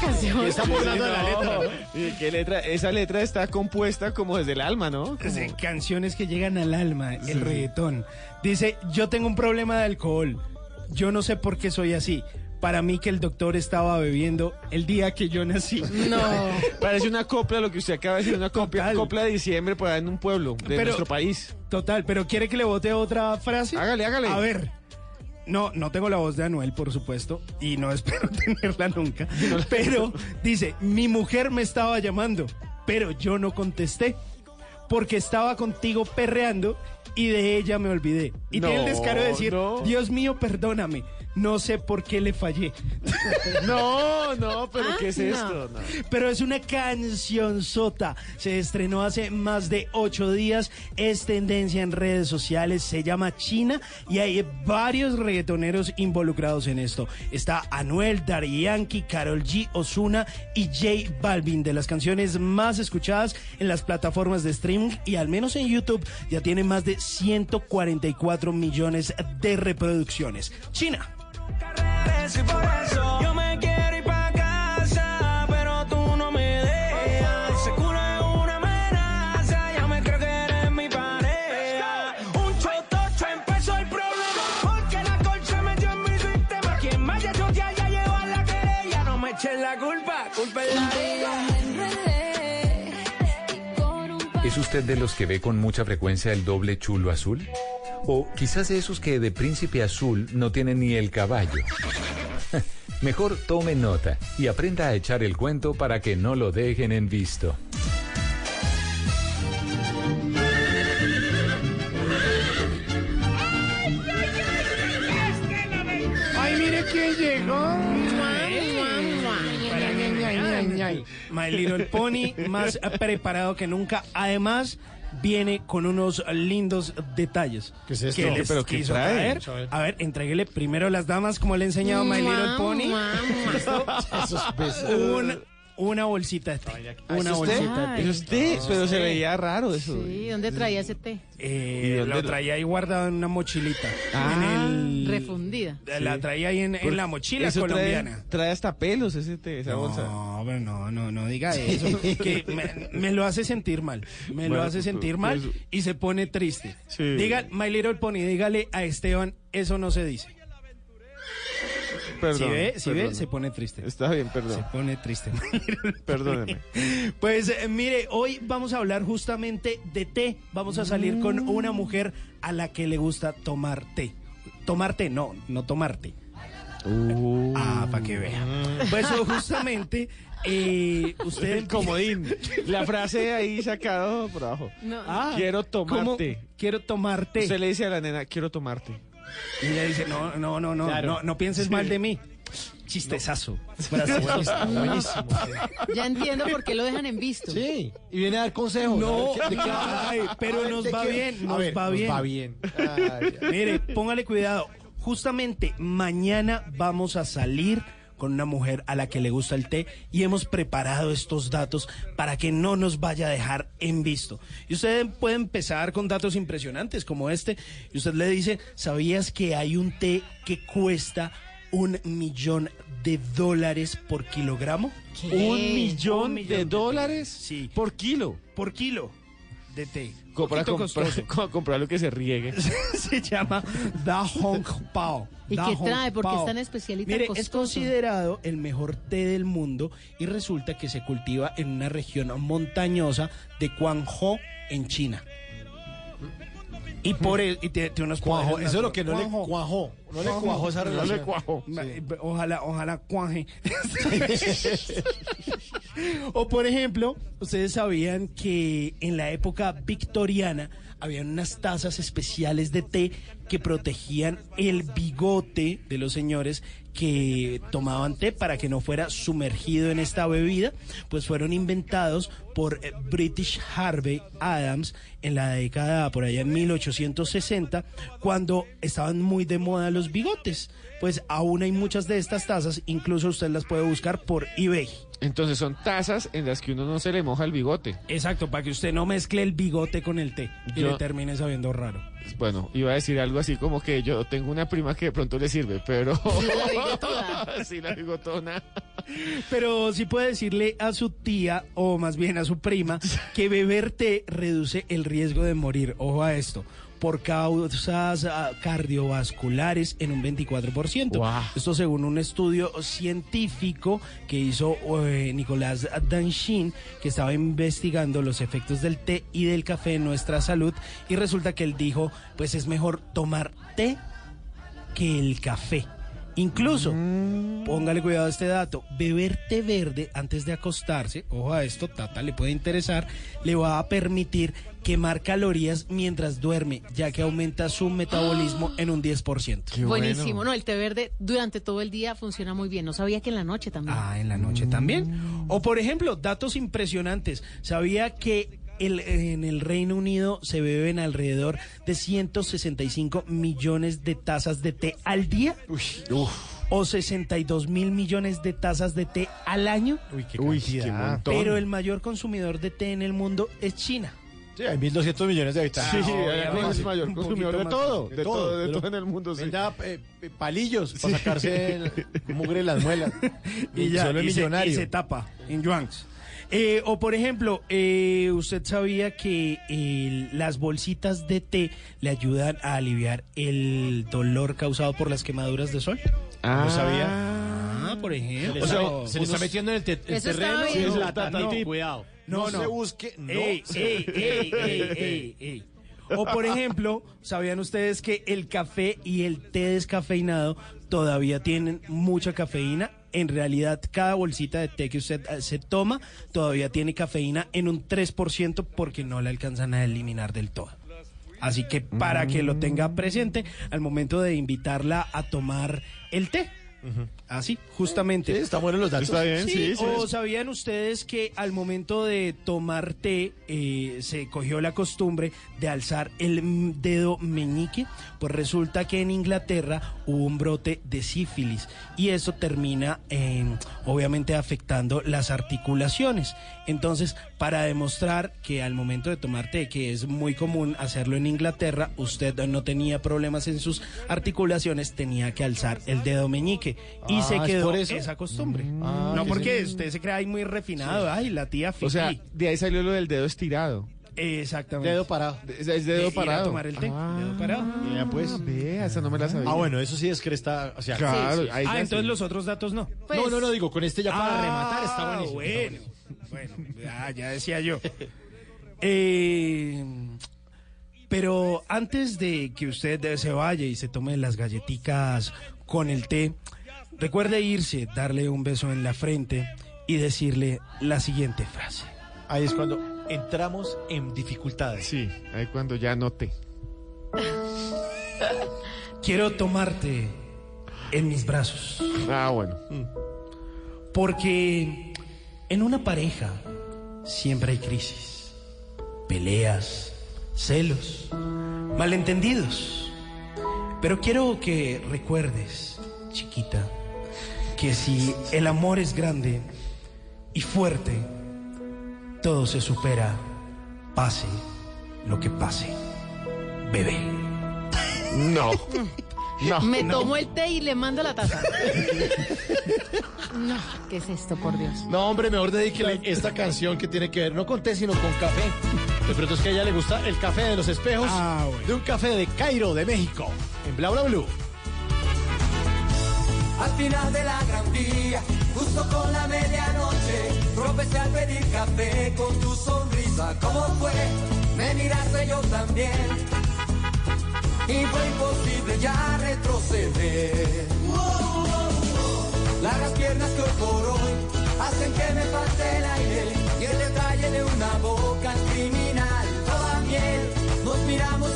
canción. Estamos hablando de la letra. ¿Y qué letra? Esa letra está compuesta como desde el alma, ¿no? Como- Sí, canciones que llegan al alma, el reggaetón. Dice, yo tengo un problema de alcohol. Yo no sé por qué soy así. Para mí que el doctor estaba bebiendo el día que yo nací. No. Parece una copla lo que usted acaba de decir, una copla, copla de diciembre por allá en un pueblo de Pero- nuestro país. Total, pero ¿quiere que le bote otra frase? Hágale, hágale. A ver. No, no tengo la voz de Anuel, por supuesto, y no espero tenerla nunca. Pero dice, mi mujer me estaba llamando, pero yo no contesté, porque estaba contigo perreando y de ella me olvidé. Y tiene el No, descaro de decir, no. Dios mío, perdóname, no sé por qué le fallé. No, no, pero ¿qué es Ah, no. esto? No. Pero es una canción sota. Se estrenó hace más de ocho días. Es tendencia en redes sociales. Se llama China y hay varios reggaetoneros involucrados en esto. Está Anuel, Daddy Yankee, Carol G, Osuna y J Balvin. De las canciones más escuchadas en las plataformas de streaming y al menos en YouTube ya tiene más de 144 millones de reproducciones. China. Y por eso yo me quiero ir pa' casa, pero tú no me dejas. Seguro es una amenaza, ya me creo que eres mi pareja. Un chotocho empezó el problema, porque la colcha metió en mi sistema. Quien más ya chotea ya llevó a la querella, no me echen la culpa, culpa es la ¿Es usted de los que ve con mucha frecuencia el doble chulo azul? O quizás esos que de príncipe azul no tienen ni el caballo. Mejor tome nota y aprenda a echar el cuento para que no lo dejen en visto. My Little Pony, más preparado que nunca. Además, viene con unos lindos detalles. ¿Qué es esto? que les ¿Pero qué quiso trae? traer. A ver, entréguele primero las damas, como le he enseñado My Little Pony. ¿Listo? Esos besos. Un- una bolsita de té. Una bolsita de té. Es pero se veía raro eso. Sí, ¿dónde traía ese té? Eh, ¿Y de dónde lo traía ahí guardado en una mochilita. Ah. en el, Refundida. La traía ahí en, en la mochila Eso colombiana. Trae, hasta pelos ese té, esa bolsa. No, pero no, no, no diga eso. que me, me lo hace sentir mal. Me lo hace pues, sentir pues, mal y se pone triste. Sí. Diga, My Little Pony, dígale a Esteban, eso no se dice. Perdón, si ve, si ve, se pone triste. Está bien, Se perdón. pone triste. Perdóneme. Pues eh, mire, hoy vamos a hablar justamente de té. Vamos a salir con Mm. una mujer a la que le gusta tomar té. Tomar té, no, no tomarte. Uh. Ah, para que vean. Pues justamente, eh, usted... El comodín. La frase ahí sacado por abajo. No. Ah, Quiero ¿cómo? tomarte. Quiero tomarte. Usted le dice a la nena, quiero tomarte. Y ella dice, no, no, no, no, Claro. no, no pienses mal de mí. Chistezazo. Buenísimo, buenísimo. Ya entiendo por qué lo dejan en visto. Sí, y viene a dar consejos. No, pero ver, nos ¿de va bien, nos ver, va bien. Nos va bien. Ay. Mire, póngale cuidado. Justamente mañana vamos a salir con una mujer a la que le gusta el té y hemos preparado estos datos para que no nos vaya a dejar en visto. Y usted puede empezar con datos impresionantes como este y usted le dice, ¿sabías que hay un té que cuesta un millón de dólares por kilogramo? ¿Un millón, Un millón de de dólares Sí. por kilo? Por kilo de té. Comprar, comprar, comprar lo que se riegue. se llama Da Hong Pao. ¿Y Da qué Hong trae? ¿Por qué Pao. es tan especial y tan Mire, es costoso? considerado el mejor té del mundo y resulta que se cultiva en una región montañosa de Guangzhou en China. Y por el, y tiene, unos Cuajo, poderes eso es lo que no le Guangzhou. cuajó. No le Cuajo. cuajó esa No relación. le cuajo. Ma- Ojalá, ojalá cuaje. o por ejemplo, ustedes sabían que en la época victoriana había unas tazas especiales de té que protegían el bigote de los señores que tomaban té para que no fuera sumergido en esta bebida, pues fueron inventados por British Harvey Adams en la década por allá en 1860, cuando estaban muy de moda los bigotes. Pues aún hay muchas de estas tazas, incluso usted las puede buscar por eBay. Entonces son tazas en las que uno no se le moja el bigote. Exacto, para que usted no mezcle el bigote con el té y Yo- le termine sabiendo raro. Bueno, iba a decir algo así como que yo tengo una prima que de pronto le sirve, pero... La bigotona. sí, la bigotona. Pero sí puede decirle a su tía, o más bien a su prima, que beber té reduce el riesgo de morir. Ojo a esto. Por causas ah, cardiovasculares en un 24%. Guau. Esto según un estudio científico que hizo eh, Nicolás Danchin, que estaba investigando los efectos del té y del café en nuestra salud. Y resulta que él dijo, pues es mejor tomar té que el café. Incluso, póngale cuidado a este dato, beber té verde antes de acostarse, ojo a esto, Tata, le puede interesar, le va a permitir quemar calorías mientras duerme, ya que aumenta su metabolismo en un 10%. Buenísimo. No, el té verde durante todo el día funciona muy bien. No sabía que en la noche también. Ah, en la noche también. O por ejemplo, datos impresionantes. ¿Sabía que el- en el Reino Unido se beben alrededor de 165 millones de tazas de té al día? O 62 mil millones de tazas de té al año. Uy, qué Uy, cantidad. qué montón. Pero el mayor consumidor de té en el mundo es China. Sí, hay 1.200 millones de habitantes. Sí, obviamente. es el mayor consumidor de todo, De de todo, todo, de lo- todo en el mundo. sí. Venda eh, eh, palillos para sacarse el mugre de las muelas. y ya Solo el y se, millonario. y se tapa en yuans. Eh, o por ejemplo, eh, usted sabía que eh, las bolsitas de té le ayudan a aliviar el dolor causado por las quemaduras de sol. Ah, No sabía. Ah, por ejemplo. O sea, unos- se le está metiendo en el, te- terreno. Sí, No, la tata, no. cuidado. No, No, no. se busque. No. Ey, ey, ey, ey, ey, ey. O por ejemplo, ¿sabían ustedes que el café y el té descafeinado todavía tienen mucha cafeína? En realidad, cada bolsita de té que usted eh, se toma todavía tiene cafeína en un 3% porque no la alcanzan a eliminar del todo. Así que para que lo tenga presente al momento de invitarla a tomar el té. Así, justamente. Sí, están buenos los datos. Está bien, sí, sí. ¿O sabían ustedes que al momento de tomar té eh, se cogió la costumbre de alzar el dedo meñique? Pues resulta que en Inglaterra hubo un brote de sífilis y eso termina eh, obviamente afectando las articulaciones. Entonces, para demostrar que al momento de tomar té, que es muy común hacerlo en Inglaterra, usted no tenía problemas en sus articulaciones, tenía que alzar el dedo meñique y Ah, se ¿es quedó esa costumbre. Ah, no que porque sí. usted se crea ahí muy refinado, ay, la tía Fifi. O sea, de ahí salió lo del dedo estirado. Exactamente. Dedo parado. Es, es De ir dedo a parado. tomar el té, dedo parado. Ya, pues. Vea, esa no me la sabía. Ah, bueno, eso sí es que está. O sea, Claro, ahí Ah, entonces sí. los otros datos no. Pues, no, no, no, digo, con este ya para Ah, rematar está buenísimo. Bueno, bueno, ya, ya decía yo. Eh, pero antes de que usted se vaya y se tome las galletitas con el té, recuerde irse, darle un beso en la frente y decirle la siguiente frase. Ahí es cuando entramos en dificultades. Sí, ahí cuando ya noté. Quiero tomarte en mis brazos. Ah, bueno. Porque en una pareja siempre hay crisis, peleas, celos, malentendidos. Pero quiero que recuerdes, chiquita, que si el amor es grande y fuerte, todo se supera, pase lo que pase. Bebé. No. No. Me no. tomo el té y le mando la taza. No, ¿qué es esto, por Dios? No, hombre, mejor dedíquele esta canción que tiene que ver no con té, sino con café. De pronto es que a ella le gusta el café de los espejos Ah, bueno. de un café de Cairo, de México, en Bla Bla Blue. Al final de la gran vía, justo con la medianoche, tropecé al pedir café con tu sonrisa. ¿Cómo fue? Me miraste yo también. Y fue imposible ya retroceder. Largas piernas que hoy por hoy hacen que me falte el aire y el detalle de una boca criminal. Toda miel, nos miramos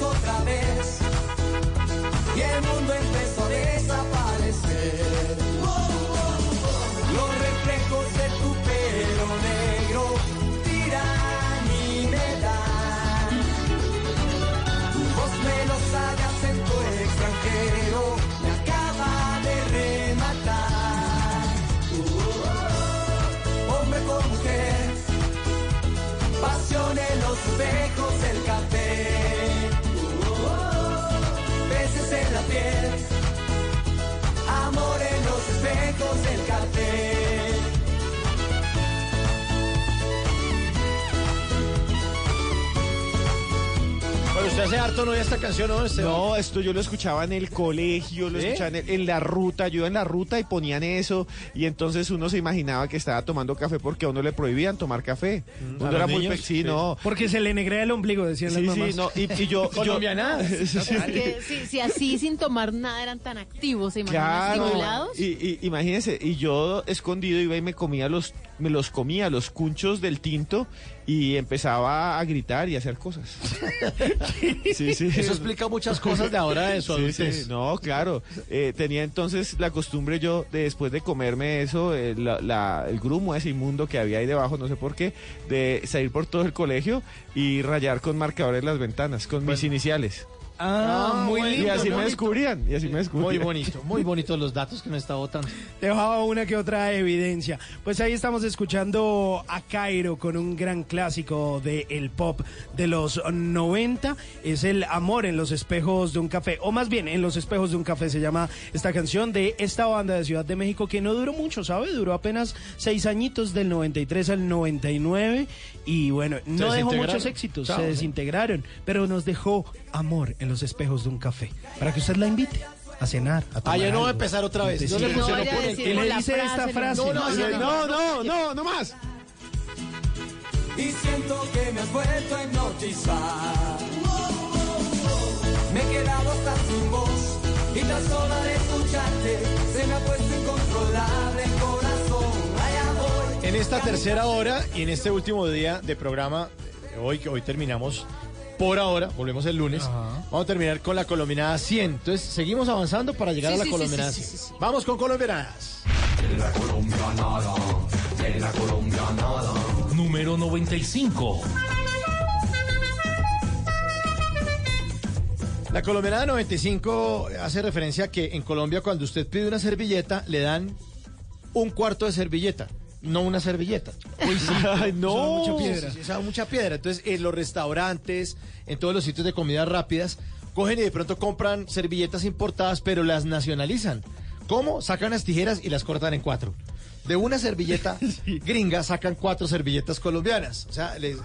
Hace harto no esta canción, ¿no? Este- No, esto yo lo escuchaba en el colegio, lo ¿Sí? escuchaba en, el- en la ruta, yo iba en la ruta y ponían eso y entonces uno se imaginaba que estaba tomando café porque a uno le prohibían tomar café. ¿A Uno era muy niños? sí, Sí. no. Porque se le negrea el ombligo, decían Sí, las sí, mamás. no, y, y yo, yo Colombianadas. Sí, sí. Si, si así sin tomar nada eran tan activos, ¿se imaginan Claro, estimulados? y, y imagínense, y yo escondido iba y me comía los, me los comía los cunchos del tinto y empezaba a gritar y a hacer cosas. Sí, sí. Eso explica muchas cosas de ahora de su Sí, adultez. sí, no, claro. Eh, tenía entonces la costumbre yo, de, después de comerme eso, eh, la- la- el grumo ese inmundo que había ahí debajo, no sé por qué, de salir por todo el colegio y rayar con marcadores las ventanas, con mis iniciales. Ah, muy bueno, Y lindo. así me bonito. descubrían, y así me Muy bonito, muy bonitos los datos que me está votando. Dejaba una que otra evidencia. Pues ahí estamos escuchando a Cairo con un gran clásico del el pop de los 90. Es el amor en los espejos de un café. O más bien, en los espejos de un café se llama esta canción de esta banda de Ciudad de México que no duró mucho, ¿sabe? Duró apenas seis añitos del 93 al 99. Y bueno, no dejó muchos éxitos, Chao, se ¿no? desintegraron. Pero nos dejó amor en los espejos de un café. Para que usted la invite a cenar, a tomar Ah, ya no va a empezar otra vez. No tecito. le No funcionó con el Y le dice esta frase. No, no, No, no, no, no más. Y siento que me has vuelto a hipnotizar. tu voz y tan solo de escucharte se me ha puesto incontrolable En esta tercera hora y en este último día de programa, eh, hoy que hoy terminamos por ahora, volvemos el lunes, vamos a terminar con la colombianada 100. Entonces, seguimos avanzando para llegar Sí, a la sí, sí, colombianada sí, sí, 100. sí, sí. Vamos con colombianadas. La colombianada, de la colombianada. Número 95. La colombianada 95 hace referencia a que en Colombia cuando usted pide una servilleta le dan un cuarto de servilleta, no una servilleta. Uy, sí. Ay, no. Usaban mucha piedra. Sí, mucha piedra. Entonces, en los restaurantes, en todos los sitios de comidas rápidas, cogen y de pronto compran servilletas importadas, pero las nacionalizan. ¿Cómo? Sacan las tijeras y las cortan en cuatro. De una servilleta gringa sacan cuatro servilletas colombianas. O sea, les-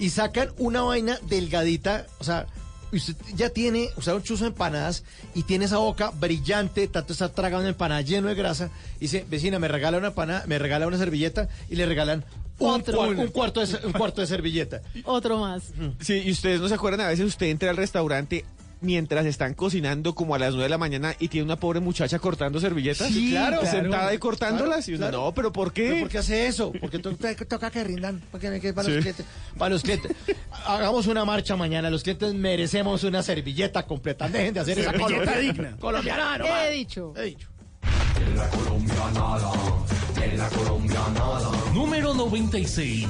y sacan una vaina delgadita. O sea, usted ya tiene, o sea, un chuzo de empanadas y tiene esa boca brillante, tanto está tragando empanada lleno de grasa. Y dice, vecina, me regala una empanada, me regala una servilleta y le regalan un, un cuarto, de, un cuarto de servilleta. Otro más. Sí, y ustedes no se acuerdan, a veces usted entra al restaurante mientras están cocinando como a las 9 de la mañana y tiene una pobre muchacha cortando servilletas. Sí, claro. Sentada y cortándolas. Claro, y uno, claro. no, pero ¿por qué? ¿Pero por qué hace eso? Porque to- to- toca que rindan porque, que para, los Sí. clientes, para los clientes. Hagamos una marcha mañana. Los clientes merecemos una servilleta completa. Dejen de hacer esa Servilleta colombiana. digna. Colombiana, no He dicho. He dicho. La colombianada, de la colombianada. Número 96.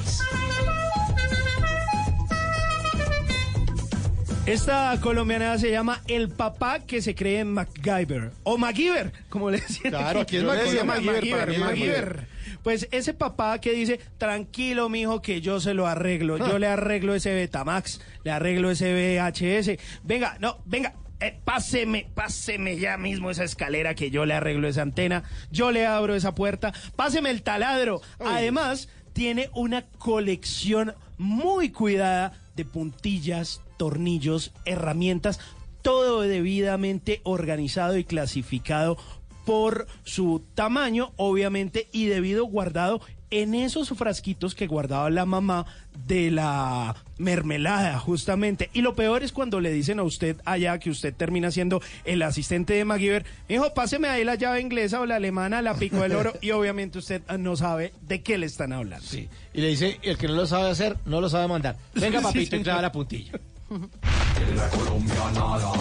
Esta colombiana se llama El papá que se cree en MacGyver. O MacGyver, como le decían. Claro, aquí es MacGyver, MacGyver. Pues ese papá que dice, tranquilo, mijo, que yo se lo arreglo. Yo le arreglo ese Betamax, le arreglo ese VHS. Venga, no, venga. eh, páseme, páseme ya mismo esa escalera que yo le arreglo esa antena, yo le abro esa puerta, páseme el taladro. Además, tiene una colección muy cuidada de puntillas, tornillos, herramientas, todo debidamente organizado y clasificado por su tamaño, obviamente, y debido guardado en esos frasquitos que guardaba la mamá de la mermelada, justamente. Y lo peor es cuando le dicen a usted allá que usted termina siendo el asistente de MacGyver, hijo, páseme ahí la llave inglesa o la alemana, la pico del oro, y obviamente usted no sabe de qué le están hablando. Sí. Y le dice, el que no lo sabe hacer, no lo sabe mandar. Venga, Sí, papito, y señor. clava la puntilla. De la colombianada,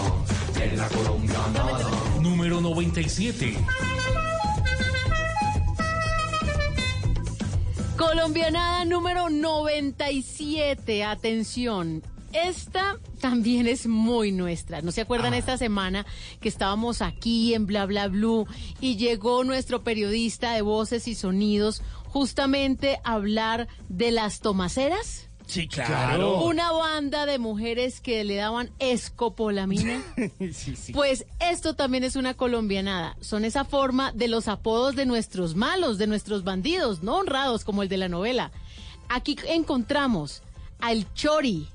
de la colombianada. Número 97. Colombianada número 97. Atención. Esta también es muy nuestra. ¿No se acuerdan esta semana que estábamos aquí en Bla Bla Blue y llegó nuestro periodista de voces y sonidos justamente a hablar de las tomaceras? Sí, claro. Una banda de mujeres que le daban escopolamina. sí, sí. Pues esto también es una colombianada. Son esa forma de los apodos de nuestros malos, de nuestros bandidos, no honrados como el de la novela. Aquí encontramos al Chori,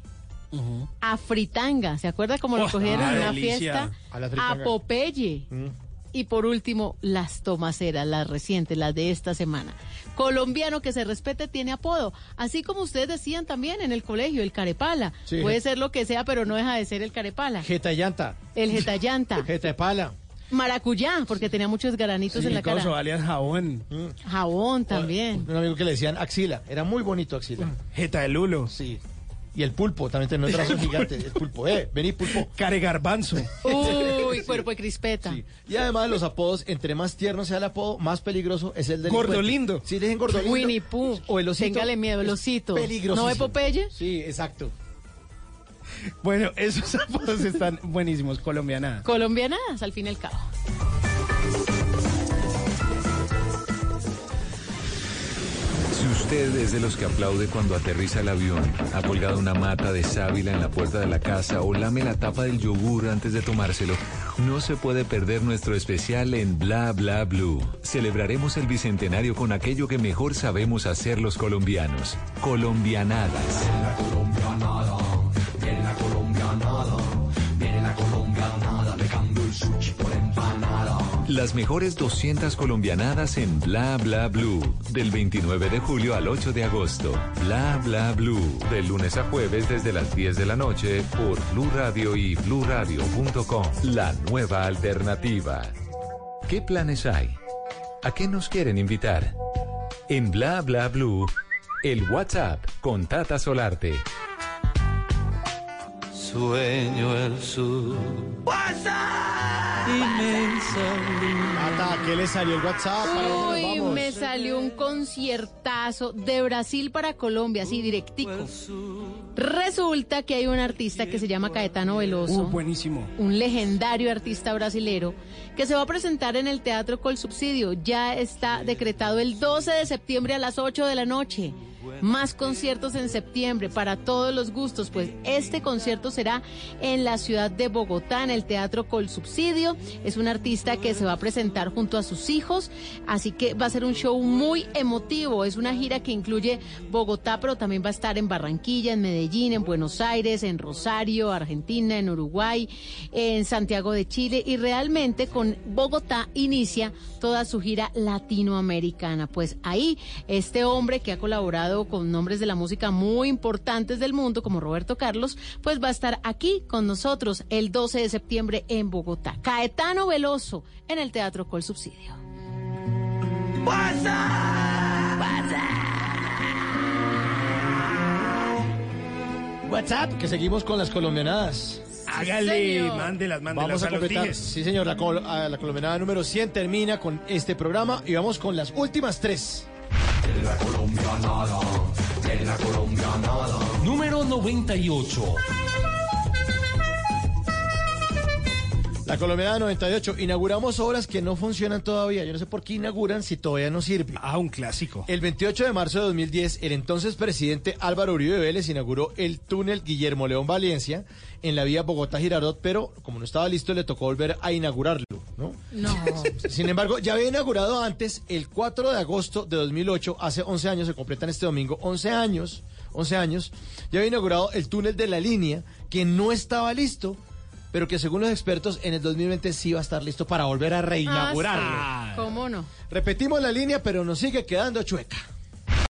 a Fritanga, ¿se acuerda cómo lo Oh, cogieron en ah, una delicia. fiesta? A la A. Y por último, las tomaceras, las recientes, las de esta semana. Colombiano que se respete tiene apodo. Así como ustedes decían también en el colegio, el carepala. Sí. Puede ser lo que sea, pero no deja de ser el carepala. Jeta y llanta. El jetallanta. Jeta de pala. Maracuyá, porque tenía muchos granitos en la cara. alias jabón. Jabón también. Un amigo que le decían axila. Era muy bonito axila. Jeta de lulo. Sí. Y el pulpo, también tenía un brazo gigante. El pulpo, eh, vení pulpo. Care garbanzo. Uy, cuerpo de crispeta. Sí. Y además los apodos, entre más tierno sea el apodo, más peligroso es el del Gordolindo. Sí, dejen gordolindo. Winnie Pooh. O el osito. Téngale miedo, el osito. ¿No ve Popeye? Sí, exacto. Bueno, esos apodos están buenísimos, colombiana. Colombianadas, al fin y al cabo. Usted es de los que aplaude cuando aterriza el avión, ha colgado una mata de sábila en la puerta de la casa o lame la tapa del yogur antes de tomárselo, no se puede perder nuestro especial en Bla Bla Blue. Celebraremos el bicentenario con aquello que mejor sabemos hacer los colombianos, colombianadas. La colombianada, viene la colombianada, viene la colombianada, me cambio el sushi por empanada. Las mejores 200 colombianadas en Bla Bla Blue. Del 29 de julio al 8 de agosto. Bla Bla Blue. De lunes a jueves desde las 10 de la noche por Blue Radio y bluradio.com. La nueva alternativa. ¿Qué planes hay? ¿A qué nos quieren invitar? En Bla Bla Blue, el WhatsApp con Tata Solarte. Sueño el sur. ¿Qué le salió el WhatsApp? ¿Para dónde nos Uy, vamos? me salió un conciertazo de Brasil para Colombia, así directico. Resulta que hay un artista que se llama Caetano Veloso. Uh, buenísimo. un legendario artista brasilero que se va a presentar en el Teatro Col Subsidio. Ya está decretado el 12 de septiembre a las 8 de la noche. Más conciertos en septiembre para todos los gustos, pues este concierto será en la ciudad de Bogotá, en el Teatro Col Subsidio. Es un artista que se va a presentar junto a sus hijos, así que va a ser un show muy emotivo. Es una gira que incluye Bogotá, pero también va a estar en Barranquilla, en Medellín, en Buenos Aires, en Rosario, Argentina, en Uruguay, en Santiago de Chile y realmente con Bogotá inicia toda su gira latinoamericana. Pues ahí este hombre que ha colaborado con nombres de la música muy importantes del mundo como Roberto Carlos, pues va a estar aquí con nosotros el 12 de septiembre en Bogotá. Caetano Veloso en el Teatro Col Subsidio. WhatsApp, que seguimos con las colombianadas. Hágale, señor. mándelas, mándelas Vamos a completar, sí señor, la, col- a la colombianada número 100 termina con este programa y vamos con las últimas tres. Número 98. La colombianada 98, inauguramos obras que no funcionan todavía. Yo no sé por qué inauguran si todavía no sirve. Ah, un clásico. El 28 de marzo de 2010, el entonces presidente Álvaro Uribe Vélez inauguró el túnel Guillermo León Valencia en la vía Bogotá-Girardot, pero como no estaba listo le tocó volver a inaugurarlo, ¿no? No. Sin embargo, ya había inaugurado antes, el 4 de agosto de 2008, hace 11 años, se completan este domingo, 11 años, 11 años, ya había inaugurado el túnel de la línea, que no estaba listo, pero que según los expertos en el 2020 sí va a estar listo para volver a reinaugurarlo. Ah, sí. ¿Cómo no? Repetimos la línea, pero nos sigue quedando chueca.